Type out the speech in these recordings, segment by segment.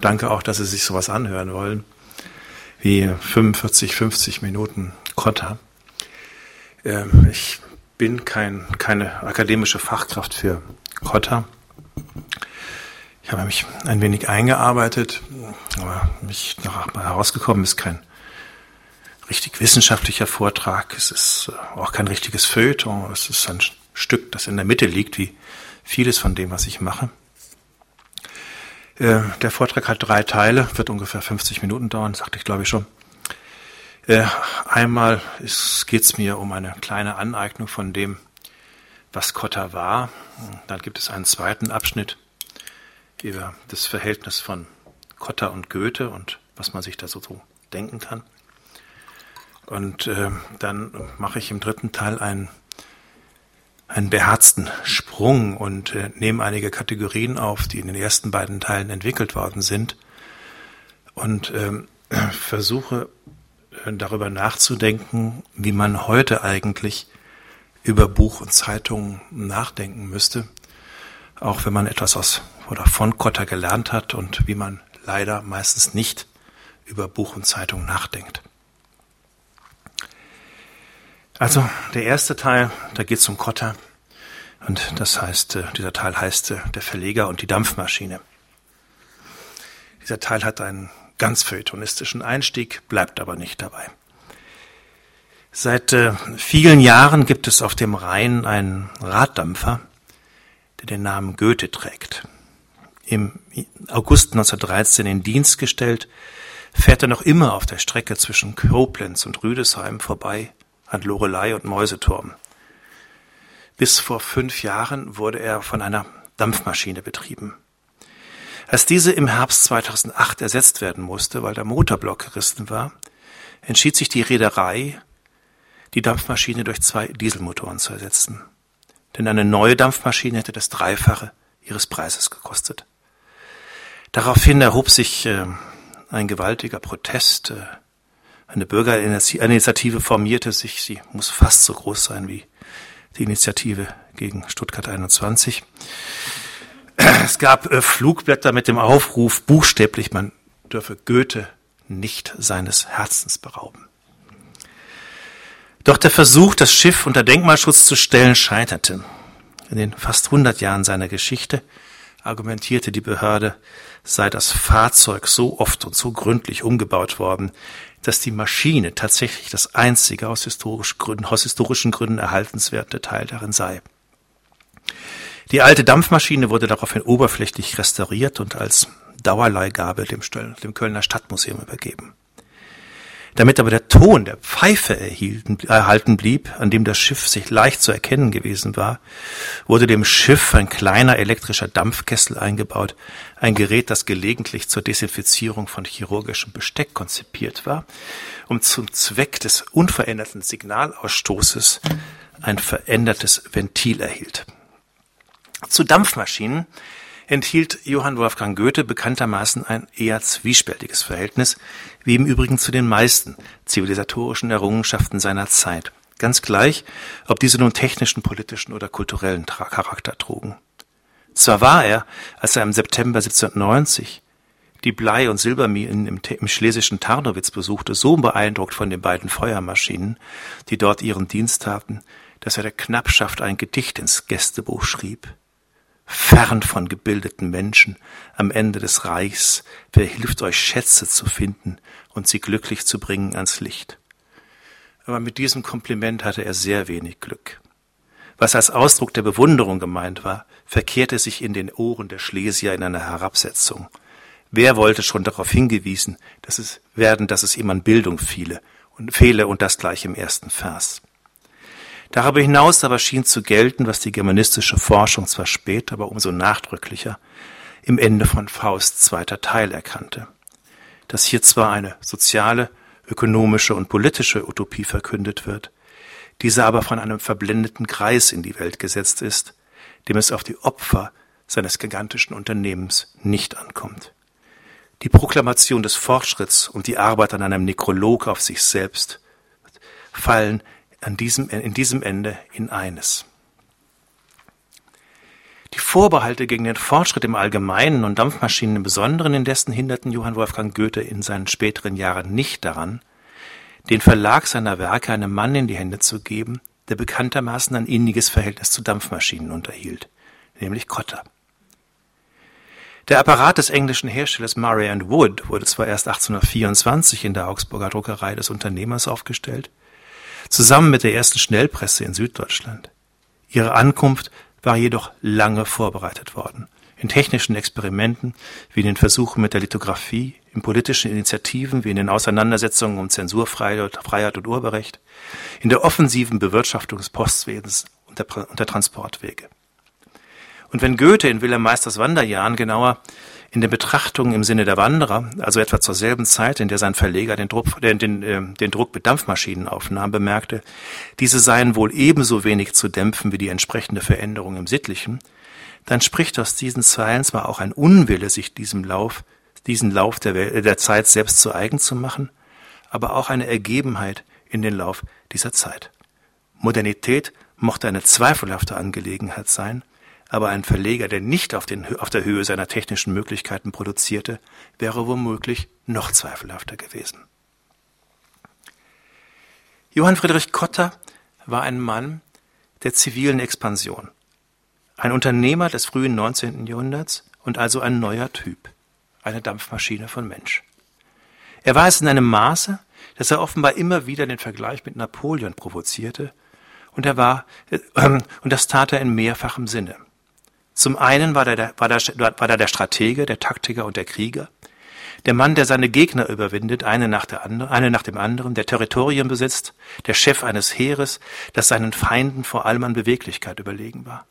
Danke auch, dass Sie sich sowas anhören wollen, wie 45, 50 Minuten Kotta. Ähm, ich bin kein, keine akademische Fachkraft für Kotta. Ich habe mich ein wenig eingearbeitet, aber mich noch herausgekommen ist kein richtig wissenschaftlicher Vortrag. Es ist äh, auch kein richtiges Feuilleton. Es ist ein Stück, das in der Mitte liegt, wie vieles von dem, was ich mache. Äh, der Vortrag hat drei Teile, wird ungefähr 50 Minuten dauern, sagte ich glaube ich schon. Äh, einmal geht es mir um eine kleine Aneignung von dem, was Kotta war. Dann gibt es einen zweiten Abschnitt über das Verhältnis von Kotta und Goethe und was man sich da so denken kann. Und äh, dann mache ich im dritten Teil einen, einen beherzten Sprung und äh, nehme einige Kategorien auf, die in den ersten beiden Teilen entwickelt worden sind und äh, versuche äh, darüber nachzudenken, wie man heute eigentlich über Buch und Zeitung nachdenken müsste, auch wenn man etwas aus oder von Kotter gelernt hat und wie man leider meistens nicht über Buch und Zeitung nachdenkt. Also der erste Teil, da geht es um Kotter. Und das heißt, äh, dieser Teil heißt äh, der Verleger und die Dampfmaschine. Dieser Teil hat einen ganz feuilletonistischen Einstieg, bleibt aber nicht dabei. Seit äh, vielen Jahren gibt es auf dem Rhein einen Raddampfer, der den Namen Goethe trägt. Im August 1913 in Dienst gestellt, fährt er noch immer auf der Strecke zwischen Koblenz und Rüdesheim vorbei an Lorelei und Mäuseturm. Bis vor fünf Jahren wurde er von einer Dampfmaschine betrieben. Als diese im Herbst 2008 ersetzt werden musste, weil der Motorblock gerissen war, entschied sich die Reederei, die Dampfmaschine durch zwei Dieselmotoren zu ersetzen. Denn eine neue Dampfmaschine hätte das Dreifache ihres Preises gekostet. Daraufhin erhob sich äh, ein gewaltiger Protest. Äh, eine Bürgerinitiative formierte sich, sie muss fast so groß sein wie die Initiative gegen Stuttgart 21. Es gab äh, Flugblätter mit dem Aufruf, buchstäblich, man dürfe Goethe nicht seines Herzens berauben. Doch der Versuch, das Schiff unter Denkmalschutz zu stellen, scheiterte. In den fast 100 Jahren seiner Geschichte argumentierte die Behörde, sei das Fahrzeug so oft und so gründlich umgebaut worden, dass die Maschine tatsächlich das einzige aus, historisch Gründen, aus historischen Gründen erhaltenswerte Teil darin sei. Die alte Dampfmaschine wurde daraufhin oberflächlich restauriert und als Dauerleihgabe dem, dem Kölner Stadtmuseum übergeben. Damit aber der Ton der Pfeife erhielten, erhalten blieb, an dem das Schiff sich leicht zu erkennen gewesen war, wurde dem Schiff ein kleiner elektrischer Dampfkessel eingebaut, ein Gerät, das gelegentlich zur Desinfizierung von chirurgischem Besteck konzipiert war, um zum Zweck des unveränderten Signalausstoßes ein verändertes Ventil erhielt. Zu Dampfmaschinen enthielt Johann Wolfgang Goethe bekanntermaßen ein eher zwiespältiges Verhältnis, wie im Übrigen zu den meisten zivilisatorischen Errungenschaften seiner Zeit, ganz gleich, ob diese nun technischen, politischen oder kulturellen Charakter trugen. Zwar war er, als er im September 1790 die Blei- und Silberminen im, im, schlesischen Tarnowitz besuchte, so beeindruckt von den beiden Feuermaschinen, die dort ihren Dienst taten, dass er der Knappschaft ein Gedicht ins Gästebuch schrieb fern von gebildeten Menschen, am Ende des Reichs, wer hilft euch Schätze zu finden und sie glücklich zu bringen ans Licht. Aber mit diesem Kompliment hatte er sehr wenig Glück. Was als Ausdruck der Bewunderung gemeint war, verkehrte sich in den Ohren der Schlesier in einer Herabsetzung. Wer wollte schon darauf hingewiesen, dass es werden, dass es ihm an Bildung fiele und fehle und das gleich im ersten Vers. Darüber hinaus aber schien zu gelten, was die germanistische Forschung zwar spät, aber umso nachdrücklicher im Ende von Faust zweiter Teil erkannte, dass hier zwar eine soziale, ökonomische und politische Utopie verkündet wird, diese aber von einem verblendeten Kreis in die Welt gesetzt ist, dem es auf die Opfer seines gigantischen Unternehmens nicht ankommt. Die Proklamation des Fortschritts und die Arbeit an einem Nekrolog auf sich selbst fallen an diesem, in diesem Ende in eines. Die Vorbehalte gegen den Fortschritt im Allgemeinen und Dampfmaschinen im Besonderen indessen hinderten Johann Wolfgang Goethe in seinen späteren Jahren nicht daran, den Verlag seiner Werke einem Mann in die Hände zu geben, der bekanntermaßen ein inniges Verhältnis zu Dampfmaschinen unterhielt, nämlich Cotter. Der Apparat des englischen Herstellers Murray Wood wurde zwar erst 1824 in der Augsburger Druckerei des Unternehmers aufgestellt, zusammen mit der ersten Schnellpresse in Süddeutschland. Ihre Ankunft war jedoch lange vorbereitet worden. In technischen Experimenten wie in den Versuchen mit der Lithografie, in politischen Initiativen wie in den Auseinandersetzungen um Zensurfreiheit und Urheberrecht, in der offensiven Bewirtschaftung des Postwesens und der, und der Transportwege. Und wenn Goethe in Wilhelm Meisters Wanderjahren genauer in den Betrachtungen im Sinne der Wanderer, also etwa zur selben Zeit, in der sein Verleger den Druck, den, den, äh, den Druck mit Dampfmaschinen aufnahm, bemerkte, diese seien wohl ebenso wenig zu dämpfen wie die entsprechende Veränderung im Sittlichen, dann spricht aus diesen Zeilen zwar auch ein Unwille, sich diesem Lauf, diesen Lauf der, Welt, der Zeit selbst zu eigen zu machen, aber auch eine Ergebenheit in den Lauf dieser Zeit. Modernität mochte eine zweifelhafte Angelegenheit sein, aber ein Verleger, der nicht auf, den, auf der Höhe seiner technischen Möglichkeiten produzierte, wäre womöglich noch zweifelhafter gewesen. Johann Friedrich Kotter war ein Mann der zivilen Expansion, ein Unternehmer des frühen 19. Jahrhunderts und also ein neuer Typ, eine Dampfmaschine von Mensch. Er war es in einem Maße, dass er offenbar immer wieder den Vergleich mit Napoleon provozierte, und er war, äh, und das tat er in mehrfachem Sinne. Zum einen war, der, war, der, war da der Stratege, der Taktiker und der Krieger, der Mann, der seine Gegner überwindet, eine nach, der andere, eine nach dem anderen, der Territorien besitzt, der Chef eines Heeres, das seinen Feinden vor allem an Beweglichkeit überlegen war.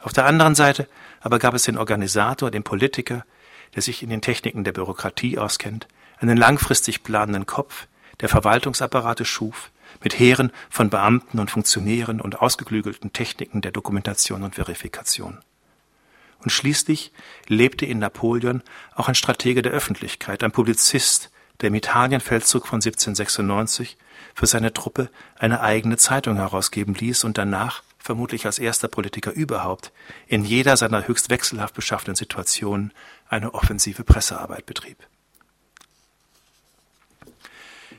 Auf der anderen Seite aber gab es den Organisator, den Politiker, der sich in den Techniken der Bürokratie auskennt, einen langfristig planenden Kopf, der Verwaltungsapparate schuf, mit Heeren von Beamten und Funktionären und ausgeklügelten Techniken der Dokumentation und Verifikation. Und schließlich lebte in Napoleon auch ein Stratege der Öffentlichkeit, ein Publizist, der im Italienfeldzug von 1796 für seine Truppe eine eigene Zeitung herausgeben ließ und danach, vermutlich als erster Politiker überhaupt, in jeder seiner höchst wechselhaft beschaffenen Situationen eine offensive Pressearbeit betrieb.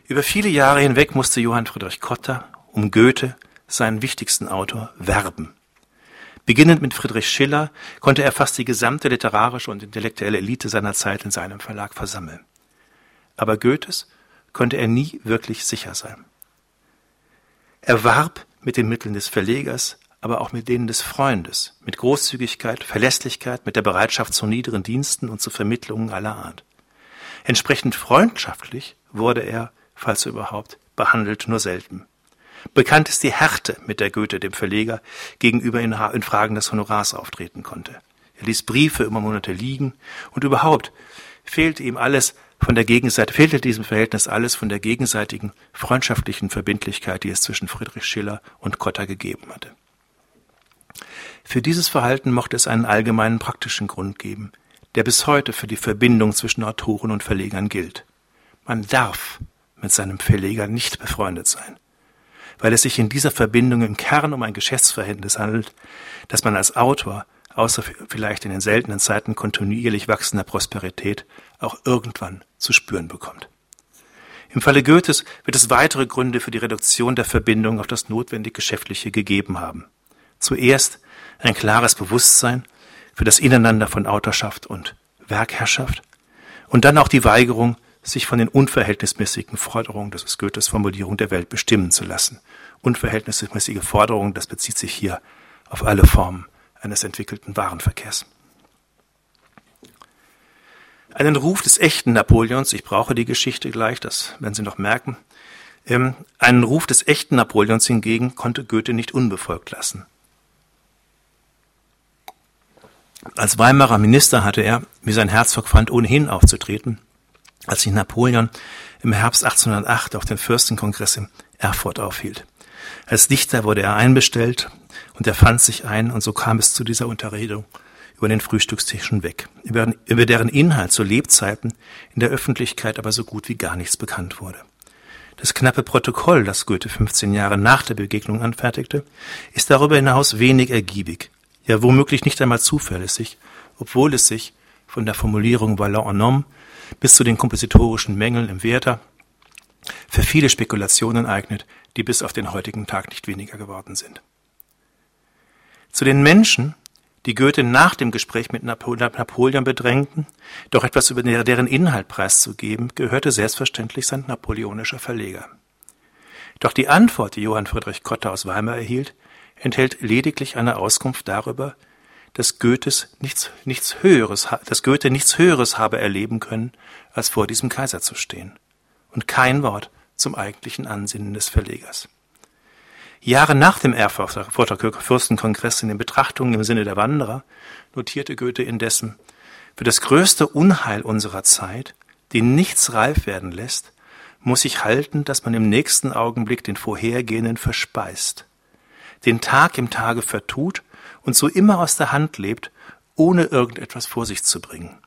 Über viele Jahre hinweg musste Johann Friedrich Kotter um Goethe, seinen wichtigsten Autor, werben. Beginnend mit Friedrich Schiller konnte er fast die gesamte literarische und intellektuelle Elite seiner Zeit in seinem Verlag versammeln. Aber Goethes konnte er nie wirklich sicher sein. Er warb mit den Mitteln des Verlegers, aber auch mit denen des Freundes, mit Großzügigkeit, Verlässlichkeit, mit der Bereitschaft zu niederen Diensten und zu Vermittlungen aller Art. Entsprechend freundschaftlich wurde er, falls überhaupt, behandelt nur selten. Bekannt ist die Härte, mit der Goethe dem Verleger gegenüber in, Fragen des Honorars auftreten konnte. Er ließ Briefe immer Monate liegen und überhaupt fehlte ihm alles von der Gegenseite, fehlte diesem Verhältnis alles von der gegenseitigen freundschaftlichen Verbindlichkeit, die es zwischen Friedrich Schiller und Cotta gegeben hatte. Für dieses Verhalten mochte es einen allgemeinen praktischen Grund geben, der bis heute für die Verbindung zwischen Autoren und Verlegern gilt. Man darf mit seinem Verleger nicht befreundet sein weil es sich in dieser Verbindung im Kern um ein Geschäftsverhältnis handelt, das man als Autor, außer vielleicht in den seltenen Zeiten kontinuierlich wachsender Prosperität, auch irgendwann zu spüren bekommt. Im Falle Goethes wird es weitere Gründe für die Reduktion der Verbindung auf das notwendig Geschäftliche gegeben haben. Zuerst ein klares Bewusstsein für das Ineinander von Autorschaft und Werkherrschaft und dann auch die Weigerung, sich von den unverhältnismäßigen Forderungen, das ist Goethes Formulierung, der Welt bestimmen zu lassen. Unverhältnismäßige Forderungen, das bezieht sich hier auf alle Formen eines entwickelten Warenverkehrs. Einen Ruf des echten Napoleons, ich brauche die Geschichte gleich, das werden Sie noch merken, ähm, einen Ruf des echten Napoleons hingegen konnte Goethe nicht unbefolgt lassen. Als Weimarer Minister hatte er, wie sein Herzog fand, ohnehin aufzutreten als sich Napoleon im Herbst 1808 auf dem Fürstenkongress in Erfurt aufhielt. Als Dichter wurde er einbestellt und er fand sich ein und so kam es zu dieser Unterredung über den Frühstückstisch weg, über, über deren Inhalt zu Lebzeiten in der Öffentlichkeit aber so gut wie gar nichts bekannt wurde. Das knappe Protokoll, das Goethe 15 Jahre nach der Begegnung anfertigte, ist darüber hinaus wenig ergiebig, ja womöglich nicht einmal zuverlässig, obwohl es sich von der Formulierung Ballon en homme bis zu den kompositorischen Mängeln im Werther für viele Spekulationen eignet, die bis auf den heutigen Tag nicht weniger geworden sind. Zu den Menschen, die Goethe nach dem Gespräch mit Napoleon bedrängten, doch etwas über deren Inhalt preiszugeben, gehörte selbstverständlich sein napoleonischer Verleger. Doch die Antwort, die Johann Friedrich Kotter aus Weimar erhielt, enthält lediglich eine Auskunft darüber, dass Goethes nichts, nichts Höheres, dass Goethe nichts Höheres habe erleben können, als vor diesem Kaiser zu stehen. Und kein Wort zum eigentlichen Ansinnen des Verlegers. Jahre nach dem Erfurter Fürstenkongress in den Betrachtungen im Sinne der Wanderer notierte Goethe indessen, für das größte Unheil unserer Zeit, die nichts reif werden lässt, muss ich halten, dass man im nächsten Augenblick den vorhergehenden verspeist, den Tag im Tage vertut und so immer aus der Hand lebt, ohne irgendetwas vor sich zu bringen.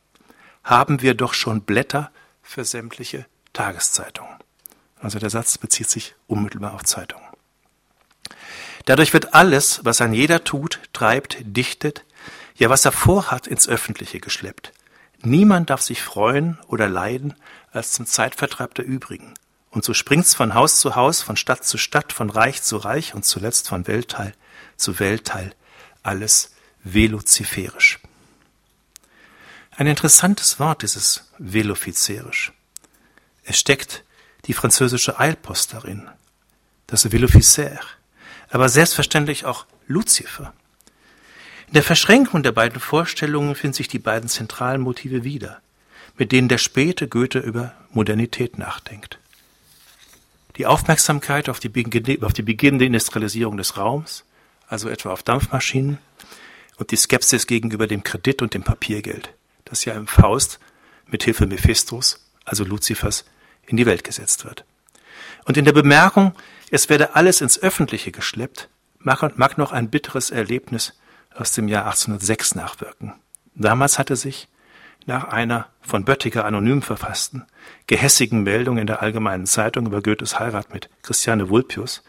Haben wir doch schon Blätter für sämtliche Tageszeitungen. Also der Satz bezieht sich unmittelbar auf Zeitungen. Dadurch wird alles, was ein jeder tut, treibt, dichtet, ja was er vorhat, ins Öffentliche geschleppt. Niemand darf sich freuen oder leiden als zum Zeitvertreib der übrigen. Und so springt's von Haus zu Haus, von Stadt zu Stadt, von Reich zu Reich und zuletzt von Weltteil zu Weltteil. Alles veloziferisch. Ein interessantes Wort, dieses velofizerisch. Es steckt die französische Eilpost darin, das Veloficer, aber selbstverständlich auch Lucifer. In der Verschränkung der beiden Vorstellungen finden sich die beiden zentralen Motive wieder, mit denen der späte Goethe über Modernität nachdenkt. Die Aufmerksamkeit auf die, auf die beginnende Industrialisierung des Raums, also etwa auf Dampfmaschinen, und die Skepsis gegenüber dem Kredit und dem Papiergeld, das ja im Faust mit Hilfe Mephistos, also Luzifers, in die Welt gesetzt wird. Und in der Bemerkung, es werde alles ins Öffentliche geschleppt, mag, noch ein bitteres Erlebnis aus dem Jahr 1806 nachwirken. Damals hatte sich, nach einer von Böttiger anonym verfassten, gehässigen Meldung in der Allgemeinen Zeitung über Goethes Heirat mit Christiane Vulpius,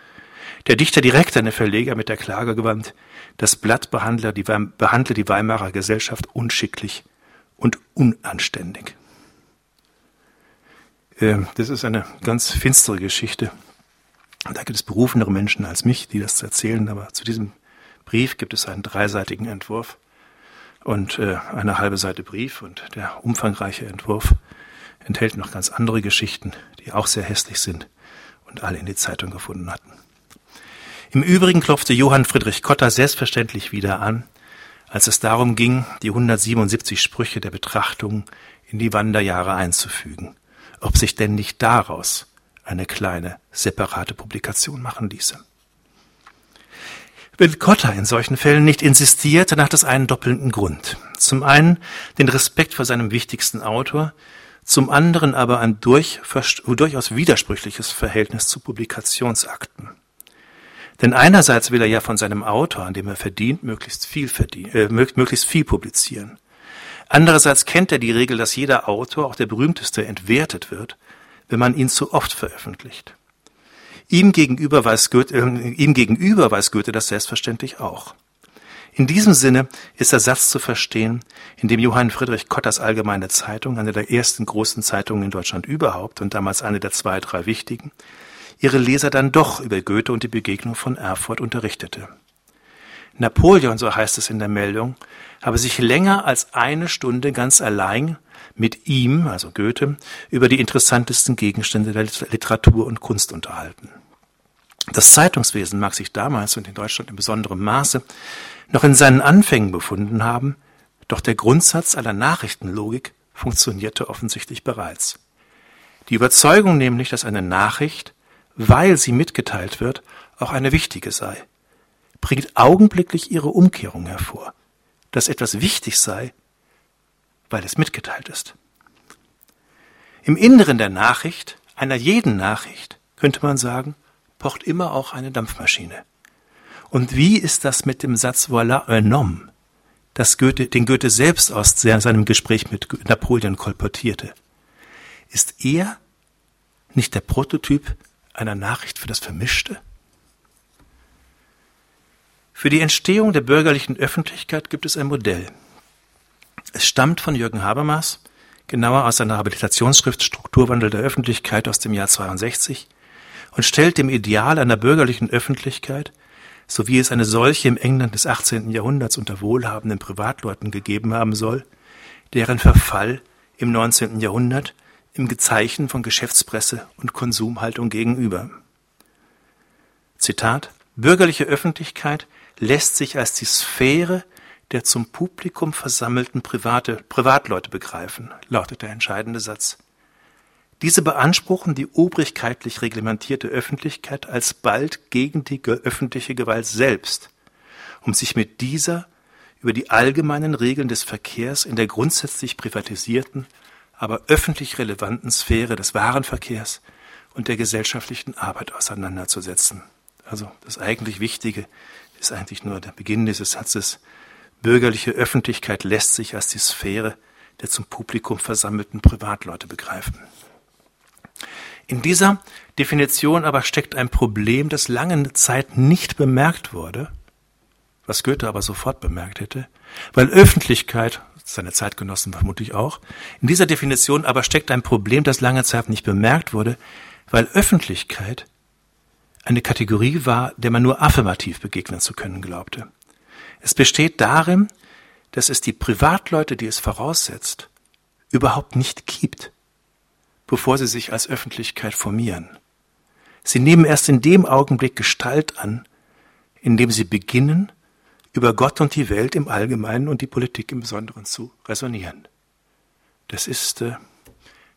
der Dichter direkt an den Verleger mit der Klage gewandt, das Blatt behandle die, behandle die Weimarer Gesellschaft unschicklich und unanständig. Ähm, das ist eine ganz finstere Geschichte. Da gibt es berufenere Menschen als mich, die das erzählen, aber zu diesem Brief gibt es einen dreiseitigen Entwurf und äh, eine halbe Seite Brief und der umfangreiche Entwurf enthält noch ganz andere Geschichten, die auch sehr hässlich sind und alle in die Zeitung gefunden hatten. Im Übrigen klopfte Johann Friedrich Kotter selbstverständlich wieder an, als es darum ging, die 177 Sprüche der Betrachtung in die Wanderjahre einzufügen ob sich denn nicht daraus eine kleine separate Publikation machen ließe. Wenn Cotta in solchen Fällen nicht insistiert, dann hat es einen doppelten Grund. Zum einen den Respekt vor seinem wichtigsten Autor, zum anderen aber ein durch, durchaus widersprüchliches Verhältnis zu Publikationsakten. Denn einerseits will er ja von seinem Autor, an dem er verdient, möglichst viel, verdien, äh, möglichst viel publizieren. Andererseits kennt er die Regel, dass jeder Autor, auch der berühmteste, entwertet wird, wenn man ihn zu oft veröffentlicht. Ihm gegenüber weiß Goethe, äh, ihm gegenüber weiß Goethe das selbstverständlich auch. In diesem Sinne ist der Satz zu verstehen, in dem Johann Friedrich Kotters Allgemeine Zeitung, eine der ersten großen Zeitungen in Deutschland überhaupt und damals eine der zwei, drei wichtigen, ihre Leser dann doch über Goethe und die Begegnung von Erfurt unterrichtete. Napoleon, so heißt es in der Meldung, habe sich länger als eine Stunde ganz allein mit ihm, also Goethe, über die interessantesten Gegenstände der Literatur und Kunst unterhalten. Das Zeitungswesen mag sich damals und in Deutschland in besonderem Maße noch in seinen Anfängen befunden haben, doch der Grundsatz aller Nachrichtenlogik funktionierte offensichtlich bereits. Die Überzeugung nämlich, dass eine Nachricht, weil sie mitgeteilt wird, auch eine wichtige sei, bringt augenblicklich ihre Umkehrung hervor dass etwas wichtig sei, weil es mitgeteilt ist. Im Inneren der Nachricht, einer jeden Nachricht, könnte man sagen, pocht immer auch eine Dampfmaschine. Und wie ist das mit dem Satz voilà un homme, das Goethe, den Goethe selbst aus seinem Gespräch mit Napoleon kolportierte? Ist er nicht der Prototyp einer Nachricht für das Vermischte? Für die Entstehung der bürgerlichen Öffentlichkeit gibt es ein Modell. Es stammt von Jürgen Habermas, genauer aus seiner Habilitationsschrift Strukturwandel der Öffentlichkeit aus dem Jahr 62 und stellt dem Ideal einer bürgerlichen Öffentlichkeit, so wie es eine solche im England des 18. Jahrhunderts unter wohlhabenden Privatleuten gegeben haben soll, deren Verfall im 19. Jahrhundert im Gezeichen von Geschäftspresse und Konsumhaltung gegenüber. Zitat Bürgerliche Öffentlichkeit lässt sich als die Sphäre der zum Publikum versammelten private, Privatleute begreifen, lautet der entscheidende Satz. Diese beanspruchen die obrigkeitlich reglementierte Öffentlichkeit alsbald gegen die öffentliche Gewalt selbst, um sich mit dieser über die allgemeinen Regeln des Verkehrs in der grundsätzlich privatisierten, aber öffentlich relevanten Sphäre des Warenverkehrs und der gesellschaftlichen Arbeit auseinanderzusetzen. Also das eigentlich Wichtige ist eigentlich nur der Beginn dieses Satzes. Bürgerliche Öffentlichkeit lässt sich als die Sphäre der zum Publikum versammelten Privatleute begreifen. In dieser Definition aber steckt ein Problem, das lange Zeit nicht bemerkt wurde, was Goethe aber sofort bemerkt hätte, weil Öffentlichkeit, seine Zeitgenossen vermutlich auch, in dieser Definition aber steckt ein Problem, das lange Zeit nicht bemerkt wurde, weil Öffentlichkeit eine Kategorie war, der man nur affirmativ begegnen zu können glaubte. Es besteht darin, dass es die Privatleute, die es voraussetzt, überhaupt nicht gibt, bevor sie sich als Öffentlichkeit formieren. Sie nehmen erst in dem Augenblick Gestalt an, in dem sie beginnen, über Gott und die Welt im Allgemeinen und die Politik im Besonderen zu resonieren. Das ist äh,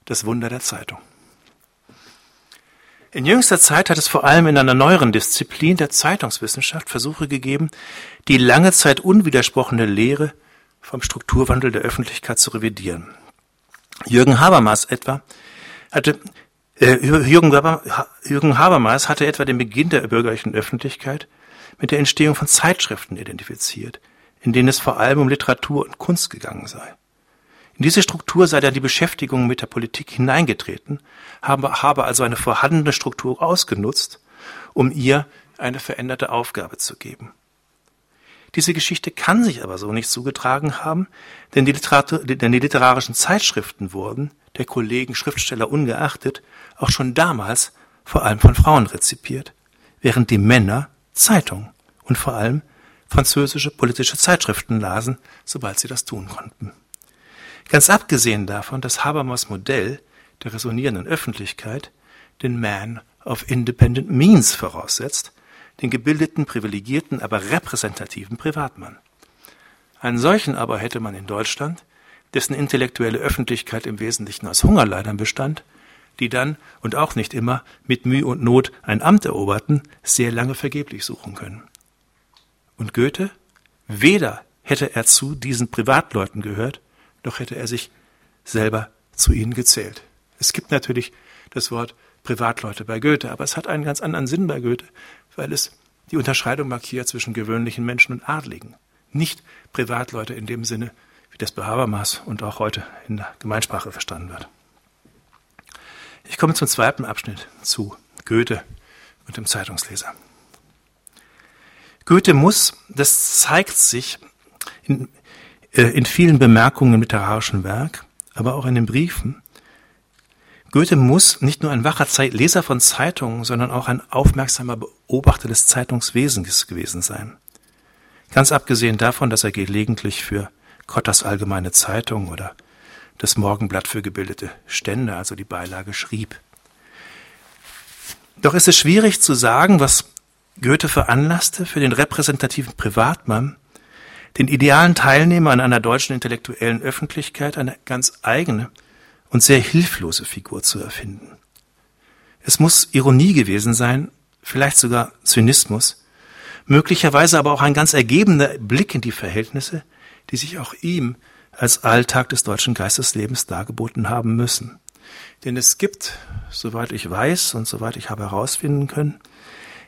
das Wunder der Zeitung. In jüngster Zeit hat es vor allem in einer neueren Disziplin der Zeitungswissenschaft Versuche gegeben, die lange Zeit unwidersprochene Lehre vom Strukturwandel der Öffentlichkeit zu revidieren. Jürgen Habermas etwa hatte äh, Jürgen, Jürgen Habermas hatte etwa den Beginn der bürgerlichen Öffentlichkeit mit der Entstehung von Zeitschriften identifiziert, in denen es vor allem um Literatur und Kunst gegangen sei. In diese Struktur sei dann die Beschäftigung mit der Politik hineingetreten, habe, also eine vorhandene Struktur ausgenutzt, um ihr eine veränderte Aufgabe zu geben. Diese Geschichte kann sich aber so nicht zugetragen haben, denn die, denn die literarischen Zeitschriften wurden, der Kollegen Schriftsteller ungeachtet, auch schon damals vor allem von Frauen rezipiert, während die Männer Zeitungen und vor allem französische politische Zeitschriften lasen, sobald sie das tun konnten. Ganz abgesehen davon, dass Habermas Modell der resonierenden Öffentlichkeit den Man of Independent Means voraussetzt, den gebildeten, privilegierten, aber repräsentativen Privatmann. Einen solchen aber hätte man in Deutschland, dessen intellektuelle Öffentlichkeit im Wesentlichen aus Hungerleidern bestand, die dann und auch nicht immer mit Mühe und Not ein Amt eroberten, sehr lange vergeblich suchen können. Und Goethe? Weder hätte er zu diesen Privatleuten gehört, noch hätte er sich selber zu ihnen gezählt. Es gibt natürlich das Wort Privatleute bei Goethe, aber es hat einen ganz anderen Sinn bei Goethe, weil es die Unterscheidung markiert zwischen gewöhnlichen Menschen und Adligen. Nicht Privatleute in dem Sinne, wie das bei Habermas und auch heute in der Gemeinsprache verstanden wird. Ich komme zum zweiten Abschnitt, zu Goethe und dem Zeitungsleser. Goethe muss, das zeigt sich in, äh, in vielen Bemerkungen im literarischen Werk, aber auch in den Briefen. Goethe muss nicht nur ein wacher Leser von Zeitungen, sondern auch ein aufmerksamer Beobachter des Zeitungswesens gewesen sein. Ganz abgesehen davon, dass er gelegentlich für Kotters Allgemeine Zeitung oder das Morgenblatt für gebildete Stände, also die Beilage, schrieb. Doch ist es schwierig zu sagen, was Goethe veranlasste, für den repräsentativen Privatmann den idealen Teilnehmer an einer deutschen intellektuellen Öffentlichkeit eine ganz eigene und sehr hilflose Figur zu erfinden. Es muss Ironie gewesen sein, vielleicht sogar Zynismus, möglicherweise aber auch ein ganz ergebener Blick in die Verhältnisse, die sich auch ihm als Alltag des deutschen Geisteslebens dargeboten haben müssen. Denn es gibt, soweit ich weiß und soweit ich habe herausfinden können,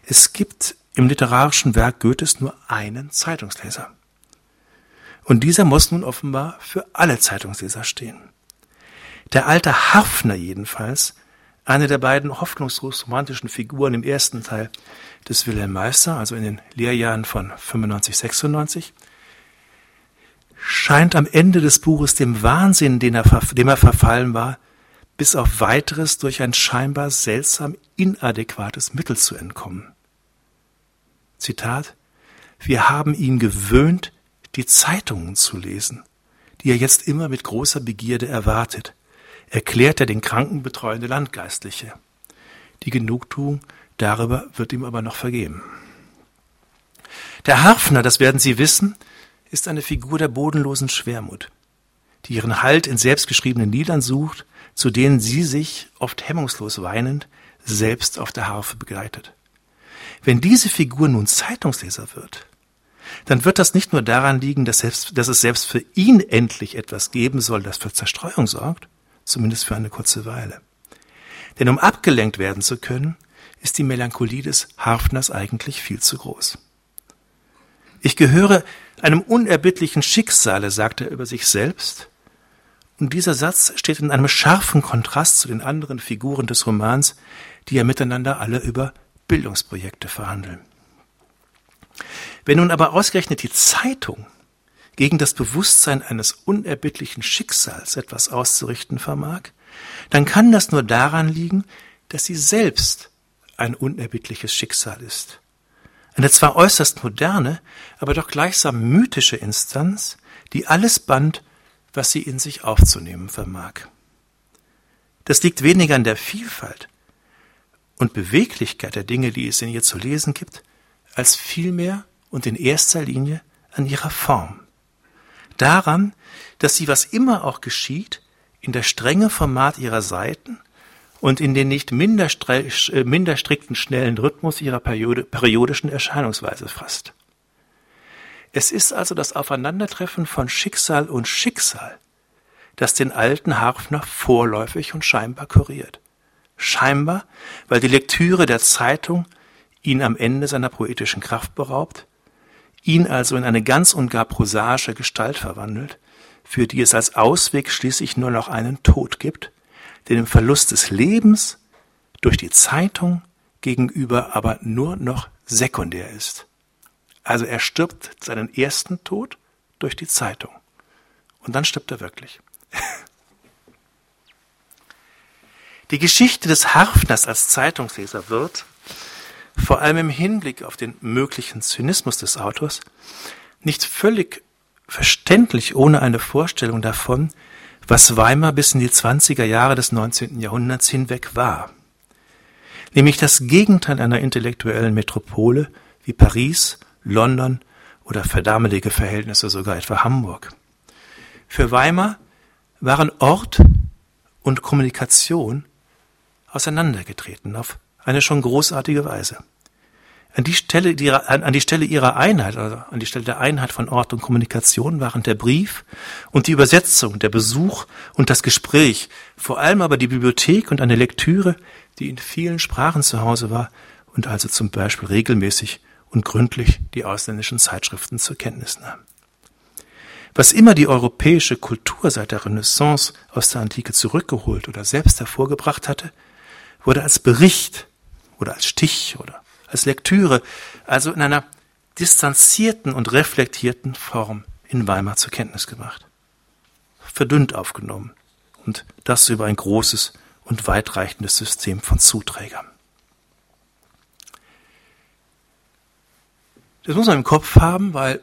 es gibt im literarischen Werk Goethes nur einen Zeitungsleser. Und dieser muss nun offenbar für alle Zeitungsleser stehen. Der alte Harfner jedenfalls Eine der beiden hoffnungslos romantischen Figuren im ersten Teil des Wilhelm Meister, also in den Lehrjahren von 95, 96, scheint am Ende des Buches dem Wahnsinn, den er, dem er verfallen war, bis auf weiteres durch ein scheinbar seltsam inadäquates Mittel zu entkommen. Zitat Wir haben ihn gewöhnt, die Zeitungen zu lesen, die er jetzt immer mit großer Begierde erwartet erklärt er den krankenbetreuende Landgeistliche. Die Genugtuung darüber wird ihm aber noch vergeben. Der Harfner, das werden Sie wissen, ist eine Figur der bodenlosen Schwermut, die ihren Halt in selbstgeschriebenen Liedern sucht, zu denen sie sich, oft hemmungslos weinend, selbst auf der Harfe begleitet. Wenn diese Figur nun Zeitungsleser wird, dann wird das nicht nur daran liegen, dass, selbst, dass es selbst für ihn endlich etwas geben soll, das für Zerstreuung sorgt, zumindest für eine kurze Weile. Denn um abgelenkt werden zu können, ist die Melancholie des Harfners eigentlich viel zu groß. Ich gehöre einem unerbittlichen Schicksale, sagt er über sich selbst, und dieser Satz steht in einem scharfen Kontrast zu den anderen Figuren des Romans, die ja miteinander alle über Bildungsprojekte verhandeln. Wenn nun aber ausgerechnet die Zeitung gegen das Bewusstsein eines unerbittlichen Schicksals etwas auszurichten vermag, dann kann das nur daran liegen, dass sie selbst ein unerbittliches Schicksal ist. Eine zwar äußerst moderne, aber doch gleichsam mythische Instanz, die alles band, was sie in sich aufzunehmen vermag. Das liegt weniger an der Vielfalt und Beweglichkeit der Dinge, die es in ihr zu lesen gibt, als vielmehr und in erster Linie an ihrer Form daran, dass sie, was immer auch geschieht, in der strenge Format ihrer Seiten und in den nicht minder, äh, minder strikten schnellen Rhythmus ihrer Periode, periodischen Erscheinungsweise fasst. Es ist also das Aufeinandertreffen von Schicksal und Schicksal, das den alten Harfner vorläufig und scheinbar kuriert. Scheinbar, weil die Lektüre der Zeitung ihn am Ende seiner poetischen Kraft beraubt, ihn also in eine ganz und gar prosaische Gestalt verwandelt, für die es als Ausweg schließlich nur noch einen Tod gibt, der dem Verlust des Lebens durch die Zeitung gegenüber aber nur noch sekundär ist. Also er stirbt seinen ersten Tod durch die Zeitung. Und dann stirbt er wirklich. Die Geschichte des Harfners als Zeitungsleser wird, vor allem im Hinblick auf den möglichen Zynismus des Autors, nicht völlig verständlich ohne eine Vorstellung davon, was Weimar bis in die 20er Jahre des 19. Jahrhunderts hinweg war. Nämlich das Gegenteil einer intellektuellen Metropole wie Paris, London oder für damalige Verhältnisse sogar etwa Hamburg. Für Weimar waren Ort und Kommunikation auseinandergetreten auf eine schon großartige Weise. An die Stelle ihrer, an die Stelle ihrer Einheit, also an die Stelle der Einheit von Ort und Kommunikation waren der Brief und die Übersetzung, der Besuch und das Gespräch, vor allem aber die Bibliothek und eine Lektüre, die in vielen Sprachen zu Hause war und also zum Beispiel regelmäßig und gründlich die ausländischen Zeitschriften zur Kenntnis nahm. Was immer die europäische Kultur seit der Renaissance aus der Antike zurückgeholt oder selbst hervorgebracht hatte, wurde als Bericht oder als Stich oder als Lektüre, also in einer distanzierten und reflektierten Form in Weimar zur Kenntnis gemacht. Verdünnt aufgenommen und das über ein großes und weitreichendes System von Zuträgern. Das muss man im Kopf haben, weil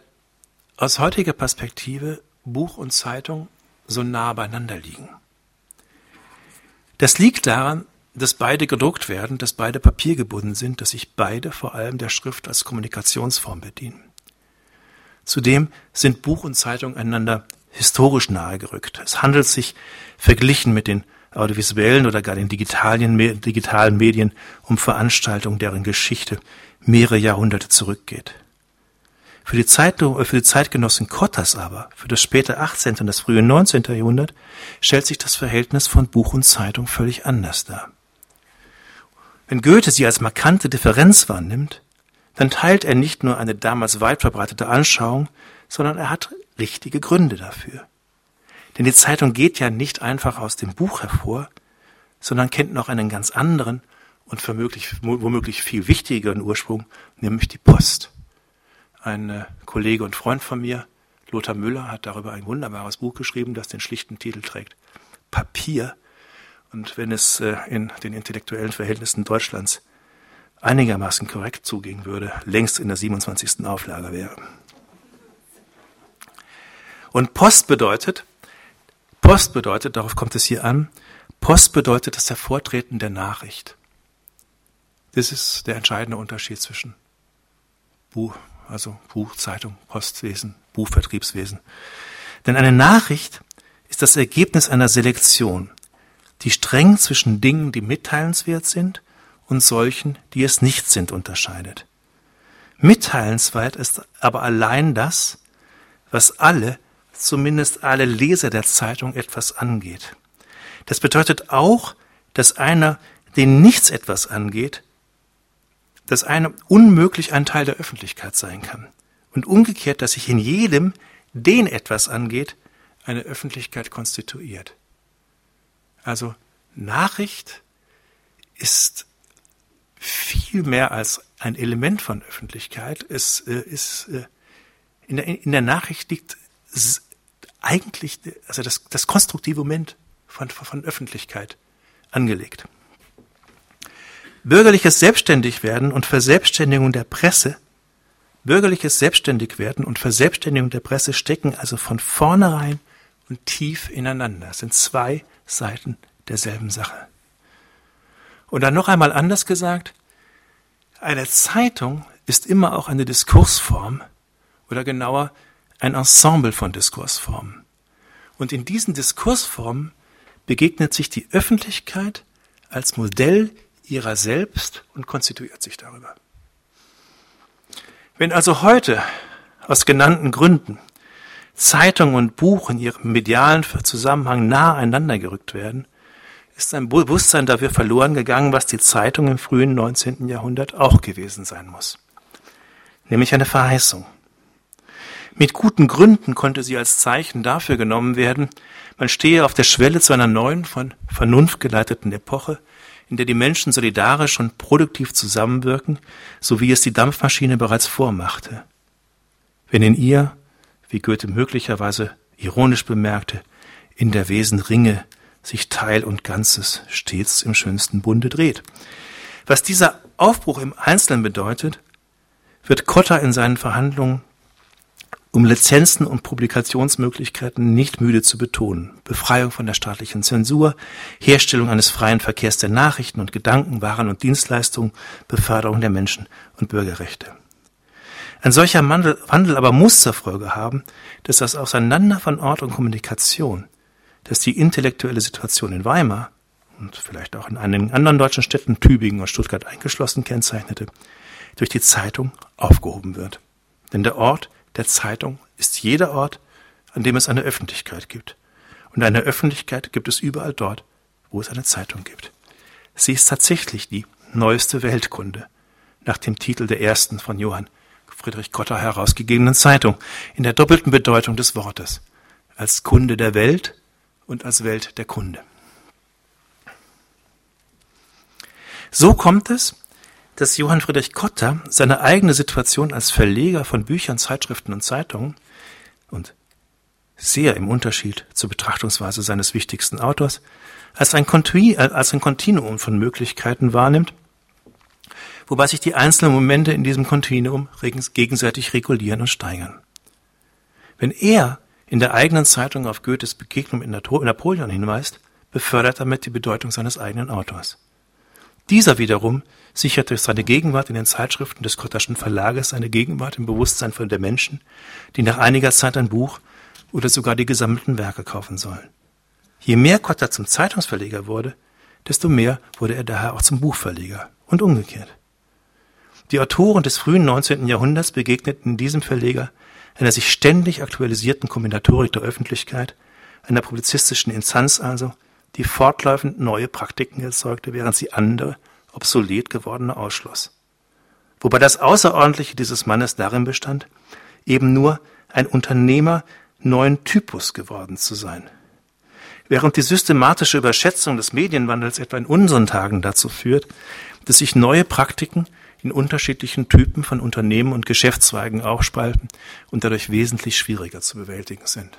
aus heutiger Perspektive Buch und Zeitung so nah beieinander liegen. Das liegt daran, dass beide gedruckt werden, dass beide papiergebunden sind, dass sich beide vor allem der Schrift als Kommunikationsform bedienen. Zudem sind Buch und Zeitung einander historisch nahegerückt. Es handelt sich, verglichen mit den audiovisuellen oder gar den digitalen, digitalen Medien, um Veranstaltungen, deren Geschichte mehrere Jahrhunderte zurückgeht. Für die, Zeit, für die Zeitgenossen Kottas aber, für das späte 18. und das frühe 19. Jahrhundert, stellt sich das Verhältnis von Buch und Zeitung völlig anders dar. Wenn Goethe sie als markante Differenz wahrnimmt, dann teilt er nicht nur eine damals weit verbreitete Anschauung, sondern er hat richtige Gründe dafür. Denn die Zeitung geht ja nicht einfach aus dem Buch hervor, sondern kennt noch einen ganz anderen und womöglich, viel wichtigeren Ursprung, nämlich die Post. Ein äh, Kollege und Freund von mir, Lothar Müller, hat darüber ein wunderbares Buch geschrieben, das den schlichten Titel trägt Papier. Und wenn es äh, in den intellektuellen Verhältnissen Deutschlands einigermaßen korrekt zugehen würde, längst in der 27. Auflage wäre. Und Post bedeutet, Post bedeutet, darauf kommt es hier an, Post bedeutet das Hervortreten der Nachricht. Das ist der entscheidende Unterschied zwischen Buch, also Buch, Zeitung, Postwesen, Buchvertriebswesen. Denn eine Nachricht ist das Ergebnis einer Selektion, die streng zwischen Dingen, die mitteilenswert sind, und solchen, die es nicht sind, unterscheidet. Mitteilenswert ist aber allein das, was alle, zumindest alle Leser der Zeitung etwas angeht. Das bedeutet auch, dass einer, den nichts etwas angeht, dass einer unmöglich ein Teil der Öffentlichkeit sein kann. Und umgekehrt, dass sich in jedem, den etwas angeht, eine Öffentlichkeit konstituiert. Also Nachricht ist viel mehr als ein Element von Öffentlichkeit. Es äh, ist äh, in, der, in der Nachricht liegt eigentlich also das, das konstruktive Moment von, von Öffentlichkeit angelegt. Bürgerliches Selbstständigwerden und Verselbstständigung der Presse, bürgerliches Selbstständigwerden und Verselbstständigung der Presse stecken also von vornherein und tief ineinander. Das sind zwei Seiten derselben Sache. Und dann noch einmal anders gesagt, eine Zeitung ist immer auch eine Diskursform oder genauer ein Ensemble von Diskursformen. Und in diesen Diskursformen begegnet sich die Öffentlichkeit als Modell ihrer selbst und konstituiert sich darüber. Wenn also heute aus genannten Gründen Zeitung und Buch in ihrem medialen Zusammenhang nahe einander gerückt werden, ist ein Bewusstsein dafür verloren gegangen, was die Zeitung im frühen 19. Jahrhundert auch gewesen sein muss. Nämlich eine Verheißung. Mit guten Gründen konnte sie als Zeichen dafür genommen werden, man stehe auf der Schwelle zu einer neuen, von Vernunft geleiteten Epoche, in der die Menschen solidarisch und produktiv zusammenwirken, so wie es die Dampfmaschine bereits vormachte. Wenn in ihr, wie Goethe möglicherweise ironisch bemerkte, in der Wesen Ringe sich Teil und Ganzes stets im schönsten Bunde dreht. Was dieser Aufbruch im Einzelnen bedeutet, wird Kotter in seinen Verhandlungen um Lizenzen und Publikationsmöglichkeiten nicht müde zu betonen. Befreiung von der staatlichen Zensur, Herstellung eines freien Verkehrs der Nachrichten und Gedanken, Waren und Dienstleistungen, Beförderung der Menschen und Bürgerrechte. Ein solcher Wandel, Wandel aber muss zur Folge haben, dass das Auseinander von Ort und Kommunikation dass die intellektuelle Situation in Weimar und vielleicht auch in einigen anderen deutschen Städten, Tübingen und Stuttgart eingeschlossen, kennzeichnete, durch die Zeitung aufgehoben wird. Denn der Ort der Zeitung ist jeder Ort, an dem es eine Öffentlichkeit gibt. Und eine Öffentlichkeit gibt es überall dort, wo es eine Zeitung gibt. Sie ist tatsächlich die neueste Weltkunde, nach dem Titel der ersten von Johann Friedrich Kotter herausgegebenen Zeitung, in der doppelten Bedeutung des Wortes, als Kunde der Welt und als Welt der Kunde. So kommt es, dass Johann Friedrich Kotter seine eigene Situation als Verleger von Büchern, Zeitschriften und Zeitungen und sehr im Unterschied zur Betrachtungsweise seines wichtigsten Autors als ein, als ein Kontinuum von Möglichkeiten wahrnimmt, wobei sich die einzelnen Momente in diesem Kontinuum gegenseitig regulieren und steigern. Wenn er in der eigenen Zeitung auf Goethes Begegnung mit Napoleon hinweist, befördert damit die Bedeutung seines eigenen Autors. Dieser wiederum sichert durch seine Gegenwart in den Zeitschriften des Kotterschen Verlages seine Gegenwart im Bewusstsein von der Menschen, die nach einiger Zeit ein Buch oder sogar die gesammelten Werke kaufen sollen. Je mehr Kotter zum Zeitungsverleger wurde, desto mehr wurde er daher auch zum Buchverleger und umgekehrt. Die Autoren des frühen 19. Jahrhunderts begegneten diesem Verleger einer sich ständig aktualisierten Kombinatorik der Öffentlichkeit, einer publizistischen Instanz also, die fortlaufend neue Praktiken erzeugte, während sie andere, obsolet gewordene ausschloss. Wobei das Außerordentliche dieses Mannes darin bestand, eben nur ein Unternehmer neuen Typus geworden zu sein. Während die systematische Überschätzung des Medienwandels etwa in unseren Tagen dazu führt, dass sich neue Praktiken in unterschiedlichen Typen von Unternehmen und Geschäftszweigen aufspalten und dadurch wesentlich schwieriger zu bewältigen sind.